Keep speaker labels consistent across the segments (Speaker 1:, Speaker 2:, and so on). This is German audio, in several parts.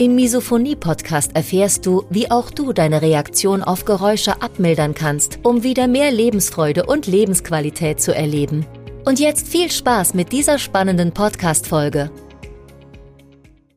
Speaker 1: Im Misophonie-Podcast erfährst du, wie auch du deine Reaktion auf Geräusche abmildern kannst, um wieder mehr Lebensfreude und Lebensqualität zu erleben. Und jetzt viel Spaß mit dieser spannenden Podcast-Folge.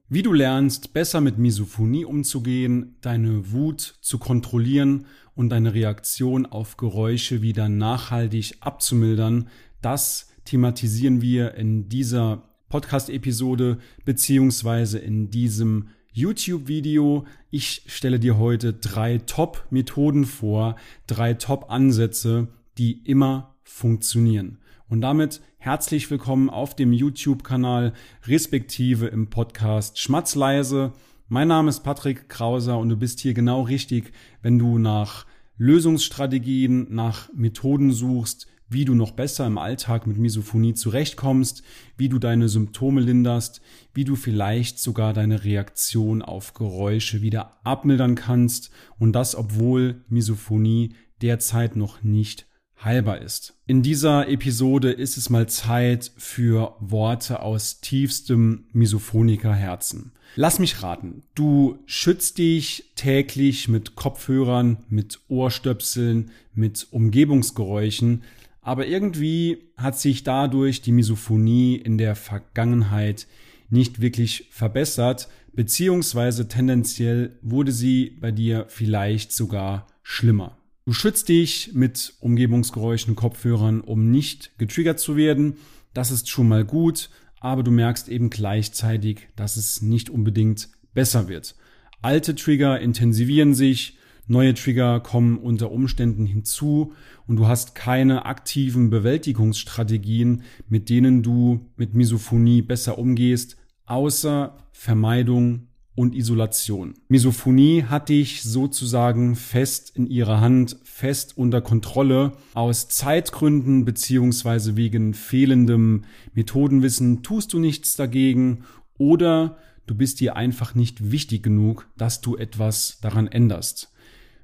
Speaker 2: Wie du lernst, besser mit Misophonie umzugehen, deine Wut zu kontrollieren und deine Reaktion auf Geräusche wieder nachhaltig abzumildern, das thematisieren wir in dieser Podcast-Episode beziehungsweise in diesem YouTube-Video. Ich stelle dir heute drei Top-Methoden vor, drei Top-Ansätze, die immer funktionieren. Und damit herzlich willkommen auf dem YouTube-Kanal respektive im Podcast Schmatzleise. Mein Name ist Patrick Krauser und du bist hier genau richtig, wenn du nach Lösungsstrategien, nach Methoden suchst, wie du noch besser im Alltag mit Misophonie zurechtkommst, wie du deine Symptome linderst, wie du vielleicht sogar deine Reaktion auf Geräusche wieder abmildern kannst und das obwohl Misophonie derzeit noch nicht heilbar ist. In dieser Episode ist es mal Zeit für Worte aus tiefstem Misophoniker-Herzen. Lass mich raten, du schützt dich täglich mit Kopfhörern, mit Ohrstöpseln, mit Umgebungsgeräuschen, aber irgendwie hat sich dadurch die Misophonie in der Vergangenheit nicht wirklich verbessert, beziehungsweise tendenziell wurde sie bei dir vielleicht sogar schlimmer. Du schützt dich mit Umgebungsgeräuschen, Kopfhörern, um nicht getriggert zu werden. Das ist schon mal gut, aber du merkst eben gleichzeitig, dass es nicht unbedingt besser wird. Alte Trigger intensivieren sich, neue Trigger kommen unter Umständen hinzu und du hast keine aktiven Bewältigungsstrategien, mit denen du mit Misophonie besser umgehst, außer Vermeidung und Isolation. Misophonie hat dich sozusagen fest in ihrer Hand, fest unter Kontrolle. Aus Zeitgründen beziehungsweise wegen fehlendem Methodenwissen tust du nichts dagegen oder du bist dir einfach nicht wichtig genug, dass du etwas daran änderst.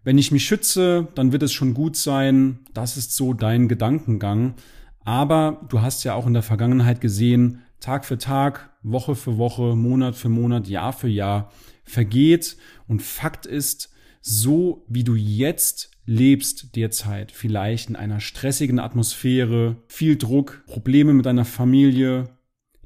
Speaker 2: Wenn ich mich schütze, dann wird es schon gut sein. Das ist so dein Gedankengang. Aber du hast ja auch in der Vergangenheit gesehen, Tag für Tag, Woche für Woche, Monat für Monat, Jahr für Jahr vergeht. Und Fakt ist, so wie du jetzt lebst derzeit, vielleicht in einer stressigen Atmosphäre, viel Druck, Probleme mit deiner Familie,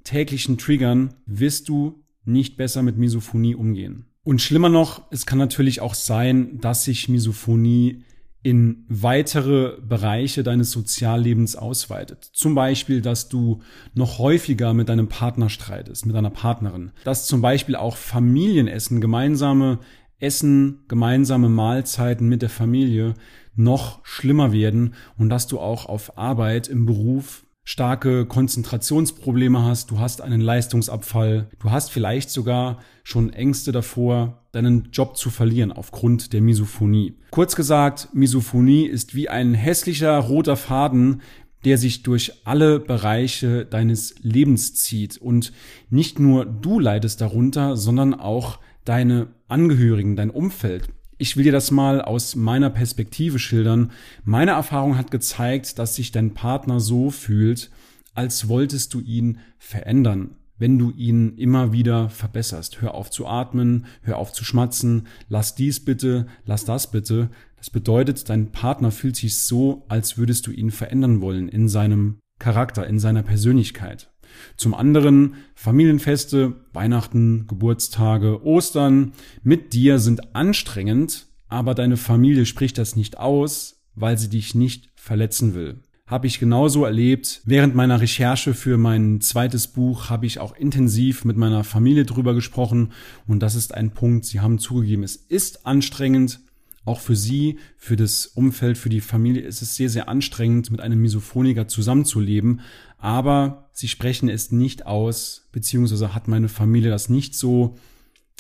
Speaker 2: täglichen Triggern, wirst du nicht besser mit Misophonie umgehen. Und schlimmer noch, es kann natürlich auch sein, dass sich Misophonie in weitere Bereiche deines Soziallebens ausweitet. Zum Beispiel, dass du noch häufiger mit deinem Partner streitest, mit deiner Partnerin. Dass zum Beispiel auch Familienessen, gemeinsame Essen, gemeinsame Mahlzeiten mit der Familie noch schlimmer werden und dass du auch auf Arbeit, im Beruf starke Konzentrationsprobleme hast, du hast einen Leistungsabfall, du hast vielleicht sogar schon Ängste davor, deinen Job zu verlieren aufgrund der Misophonie. Kurz gesagt, Misophonie ist wie ein hässlicher roter Faden, der sich durch alle Bereiche deines Lebens zieht. Und nicht nur du leidest darunter, sondern auch deine Angehörigen, dein Umfeld. Ich will dir das mal aus meiner Perspektive schildern. Meine Erfahrung hat gezeigt, dass sich dein Partner so fühlt, als wolltest du ihn verändern, wenn du ihn immer wieder verbesserst. Hör auf zu atmen, hör auf zu schmatzen, lass dies bitte, lass das bitte. Das bedeutet, dein Partner fühlt sich so, als würdest du ihn verändern wollen in seinem Charakter, in seiner Persönlichkeit. Zum anderen Familienfeste, Weihnachten, Geburtstage, Ostern mit dir sind anstrengend, aber deine Familie spricht das nicht aus, weil sie dich nicht verletzen will. Habe ich genauso erlebt. Während meiner Recherche für mein zweites Buch habe ich auch intensiv mit meiner Familie drüber gesprochen und das ist ein Punkt, sie haben zugegeben, es ist anstrengend, auch für sie, für das Umfeld, für die Familie ist es sehr, sehr anstrengend, mit einem Misophoniker zusammenzuleben. Aber sie sprechen es nicht aus, beziehungsweise hat meine Familie das nicht so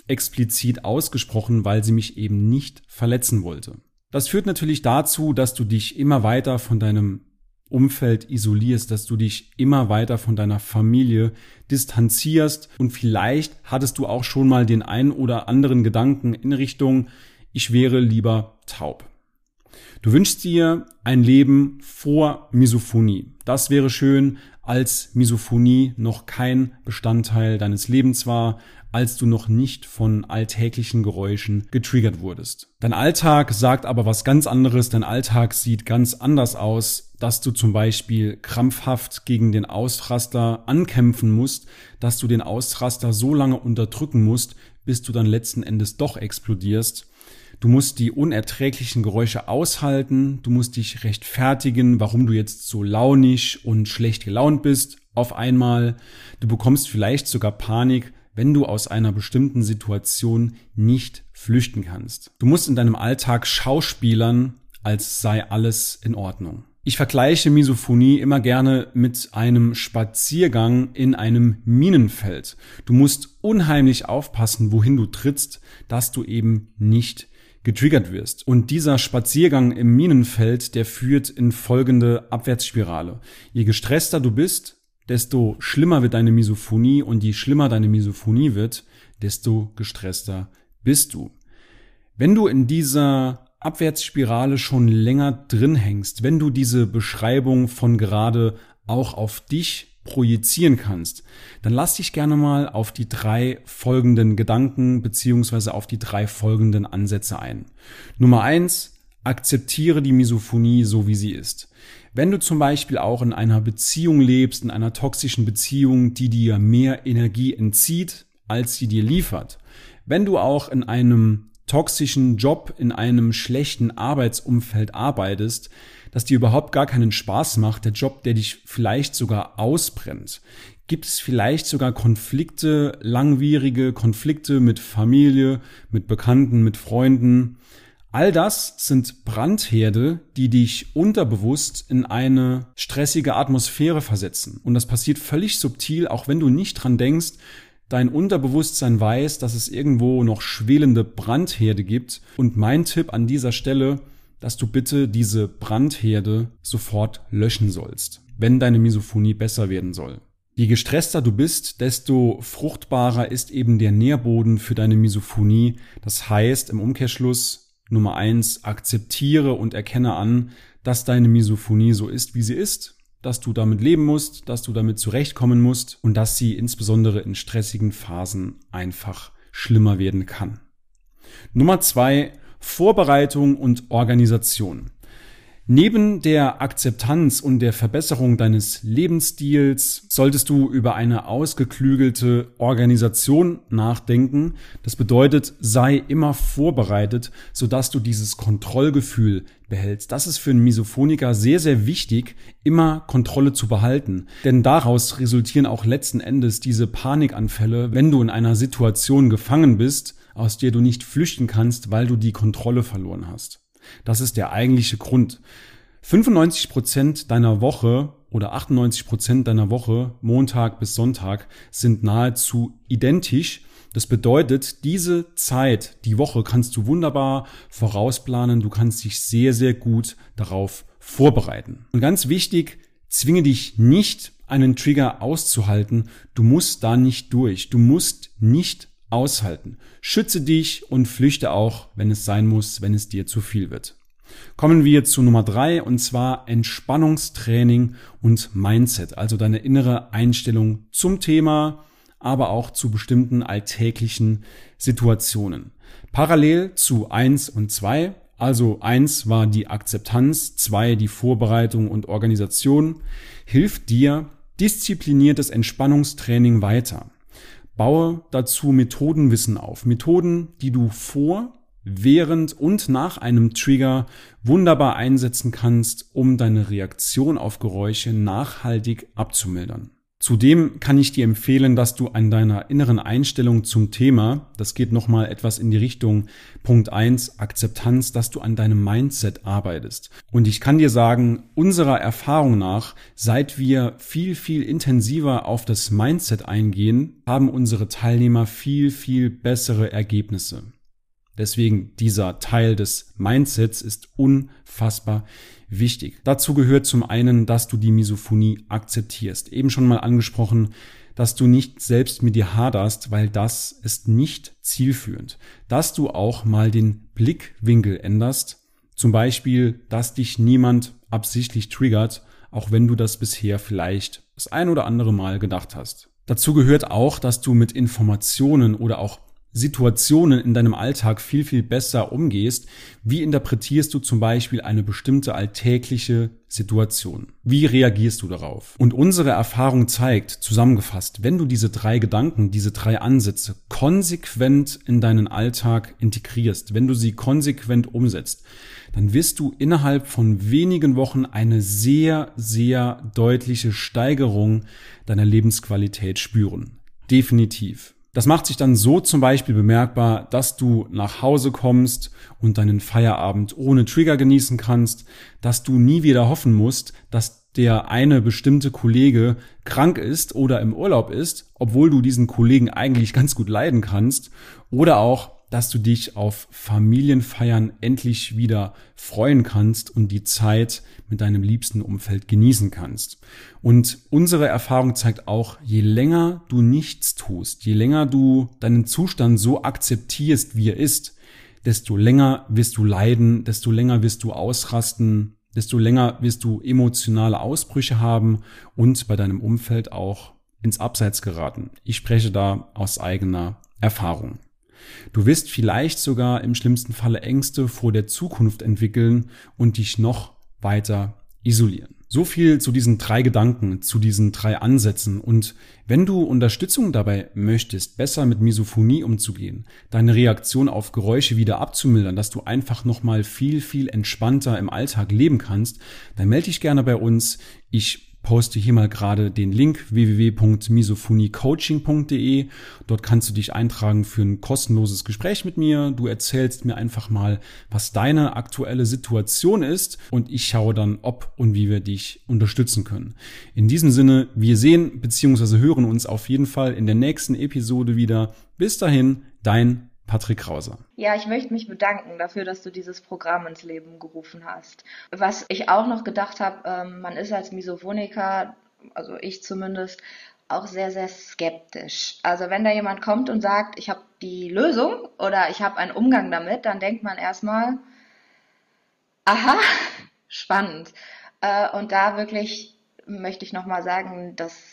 Speaker 2: explizit ausgesprochen, weil sie mich eben nicht verletzen wollte. Das führt natürlich dazu, dass du dich immer weiter von deinem Umfeld isolierst, dass du dich immer weiter von deiner Familie distanzierst und vielleicht hattest du auch schon mal den einen oder anderen Gedanken in Richtung, ich wäre lieber taub. Du wünschst dir ein Leben vor Misophonie. Das wäre schön, als Misophonie noch kein Bestandteil deines Lebens war, als du noch nicht von alltäglichen Geräuschen getriggert wurdest. Dein Alltag sagt aber was ganz anderes. Dein Alltag sieht ganz anders aus, dass du zum Beispiel krampfhaft gegen den Ausraster ankämpfen musst, dass du den Ausraster so lange unterdrücken musst, bis du dann letzten Endes doch explodierst. Du musst die unerträglichen Geräusche aushalten, du musst dich rechtfertigen, warum du jetzt so launig und schlecht gelaunt bist auf einmal. Du bekommst vielleicht sogar Panik, wenn du aus einer bestimmten Situation nicht flüchten kannst. Du musst in deinem Alltag schauspielern, als sei alles in Ordnung. Ich vergleiche Misophonie immer gerne mit einem Spaziergang in einem Minenfeld. Du musst unheimlich aufpassen, wohin du trittst, dass du eben nicht getriggert wirst. Und dieser Spaziergang im Minenfeld, der führt in folgende Abwärtsspirale. Je gestresster du bist, desto schlimmer wird deine Misophonie und je schlimmer deine Misophonie wird, desto gestresster bist du. Wenn du in dieser Abwärtsspirale schon länger drin hängst, wenn du diese Beschreibung von gerade auch auf dich projizieren kannst, dann lass dich gerne mal auf die drei folgenden Gedanken beziehungsweise auf die drei folgenden Ansätze ein. Nummer eins, akzeptiere die Misophonie so wie sie ist. Wenn du zum Beispiel auch in einer Beziehung lebst, in einer toxischen Beziehung, die dir mehr Energie entzieht, als sie dir liefert, wenn du auch in einem toxischen Job, in einem schlechten Arbeitsumfeld arbeitest, das dir überhaupt gar keinen Spaß macht, der Job, der dich vielleicht sogar ausbrennt? Gibt es vielleicht sogar Konflikte, langwierige Konflikte mit Familie, mit Bekannten, mit Freunden? All das sind Brandherde, die dich unterbewusst in eine stressige Atmosphäre versetzen. Und das passiert völlig subtil, auch wenn du nicht dran denkst, dein Unterbewusstsein weiß, dass es irgendwo noch schwelende Brandherde gibt. Und mein Tipp an dieser Stelle, dass du bitte diese Brandherde sofort löschen sollst, wenn deine Misophonie besser werden soll. Je gestresster du bist, desto fruchtbarer ist eben der Nährboden für deine Misophonie. Das heißt im Umkehrschluss Nummer eins, akzeptiere und erkenne an, dass deine Misophonie so ist, wie sie ist, dass du damit leben musst, dass du damit zurechtkommen musst und dass sie insbesondere in stressigen Phasen einfach schlimmer werden kann. Nummer zwei, Vorbereitung und Organisation. Neben der Akzeptanz und der Verbesserung deines Lebensstils solltest du über eine ausgeklügelte Organisation nachdenken. Das bedeutet, sei immer vorbereitet, sodass du dieses Kontrollgefühl behältst. Das ist für einen Misophoniker sehr, sehr wichtig, immer Kontrolle zu behalten. Denn daraus resultieren auch letzten Endes diese Panikanfälle, wenn du in einer Situation gefangen bist, aus der du nicht flüchten kannst, weil du die Kontrolle verloren hast. Das ist der eigentliche Grund. 95 Prozent deiner Woche oder 98 Prozent deiner Woche, Montag bis Sonntag, sind nahezu identisch. Das bedeutet, diese Zeit, die Woche kannst du wunderbar vorausplanen. Du kannst dich sehr, sehr gut darauf vorbereiten. Und ganz wichtig, zwinge dich nicht, einen Trigger auszuhalten. Du musst da nicht durch. Du musst nicht aushalten. Schütze dich und flüchte auch, wenn es sein muss, wenn es dir zu viel wird. Kommen wir zu Nummer drei und zwar Entspannungstraining und Mindset, also deine innere Einstellung zum Thema, aber auch zu bestimmten alltäglichen Situationen. Parallel zu eins und zwei, also eins war die Akzeptanz, zwei die Vorbereitung und Organisation, hilft dir diszipliniertes Entspannungstraining weiter. Baue dazu Methodenwissen auf. Methoden, die du vor, während und nach einem Trigger wunderbar einsetzen kannst, um deine Reaktion auf Geräusche nachhaltig abzumildern. Zudem kann ich dir empfehlen, dass du an deiner inneren Einstellung zum Thema, das geht nochmal etwas in die Richtung Punkt eins Akzeptanz, dass du an deinem Mindset arbeitest. Und ich kann dir sagen, unserer Erfahrung nach, seit wir viel, viel intensiver auf das Mindset eingehen, haben unsere Teilnehmer viel, viel bessere Ergebnisse. Deswegen dieser Teil des Mindsets ist unfassbar wichtig. Dazu gehört zum einen, dass du die Misophonie akzeptierst. Eben schon mal angesprochen, dass du nicht selbst mit dir haderst, weil das ist nicht zielführend. Dass du auch mal den Blickwinkel änderst. Zum Beispiel, dass dich niemand absichtlich triggert, auch wenn du das bisher vielleicht das ein oder andere Mal gedacht hast. Dazu gehört auch, dass du mit Informationen oder auch Situationen in deinem Alltag viel, viel besser umgehst. Wie interpretierst du zum Beispiel eine bestimmte alltägliche Situation? Wie reagierst du darauf? Und unsere Erfahrung zeigt, zusammengefasst, wenn du diese drei Gedanken, diese drei Ansätze konsequent in deinen Alltag integrierst, wenn du sie konsequent umsetzt, dann wirst du innerhalb von wenigen Wochen eine sehr, sehr deutliche Steigerung deiner Lebensqualität spüren. Definitiv. Das macht sich dann so zum Beispiel bemerkbar, dass du nach Hause kommst und deinen Feierabend ohne Trigger genießen kannst, dass du nie wieder hoffen musst, dass der eine bestimmte Kollege krank ist oder im Urlaub ist, obwohl du diesen Kollegen eigentlich ganz gut leiden kannst, oder auch, dass du dich auf Familienfeiern endlich wieder freuen kannst und die Zeit mit deinem liebsten Umfeld genießen kannst. Und unsere Erfahrung zeigt auch, je länger du nichts tust, je länger du deinen Zustand so akzeptierst, wie er ist, desto länger wirst du leiden, desto länger wirst du ausrasten, desto länger wirst du emotionale Ausbrüche haben und bei deinem Umfeld auch ins Abseits geraten. Ich spreche da aus eigener Erfahrung. Du wirst vielleicht sogar im schlimmsten Falle Ängste vor der Zukunft entwickeln und dich noch weiter isolieren. So viel zu diesen drei Gedanken, zu diesen drei Ansätzen. Und wenn du Unterstützung dabei möchtest, besser mit Misophonie umzugehen, deine Reaktion auf Geräusche wieder abzumildern, dass du einfach nochmal viel, viel entspannter im Alltag leben kannst, dann melde dich gerne bei uns. Ich poste hier mal gerade den Link www.misophoniecoaching.de. Dort kannst du dich eintragen für ein kostenloses Gespräch mit mir. Du erzählst mir einfach mal, was deine aktuelle Situation ist und ich schaue dann, ob und wie wir dich unterstützen können. In diesem Sinne, wir sehen bzw. hören uns auf jeden Fall in der nächsten Episode wieder. Bis dahin, dein Patrick Krauser.
Speaker 3: Ja, ich möchte mich bedanken dafür, dass du dieses Programm ins Leben gerufen hast. Was ich auch noch gedacht habe, ähm, man ist als Misophoniker, also ich zumindest, auch sehr, sehr skeptisch. Also wenn da jemand kommt und sagt, ich habe die Lösung oder ich habe einen Umgang damit, dann denkt man erstmal, aha, spannend. Äh, und da wirklich möchte ich nochmal sagen, dass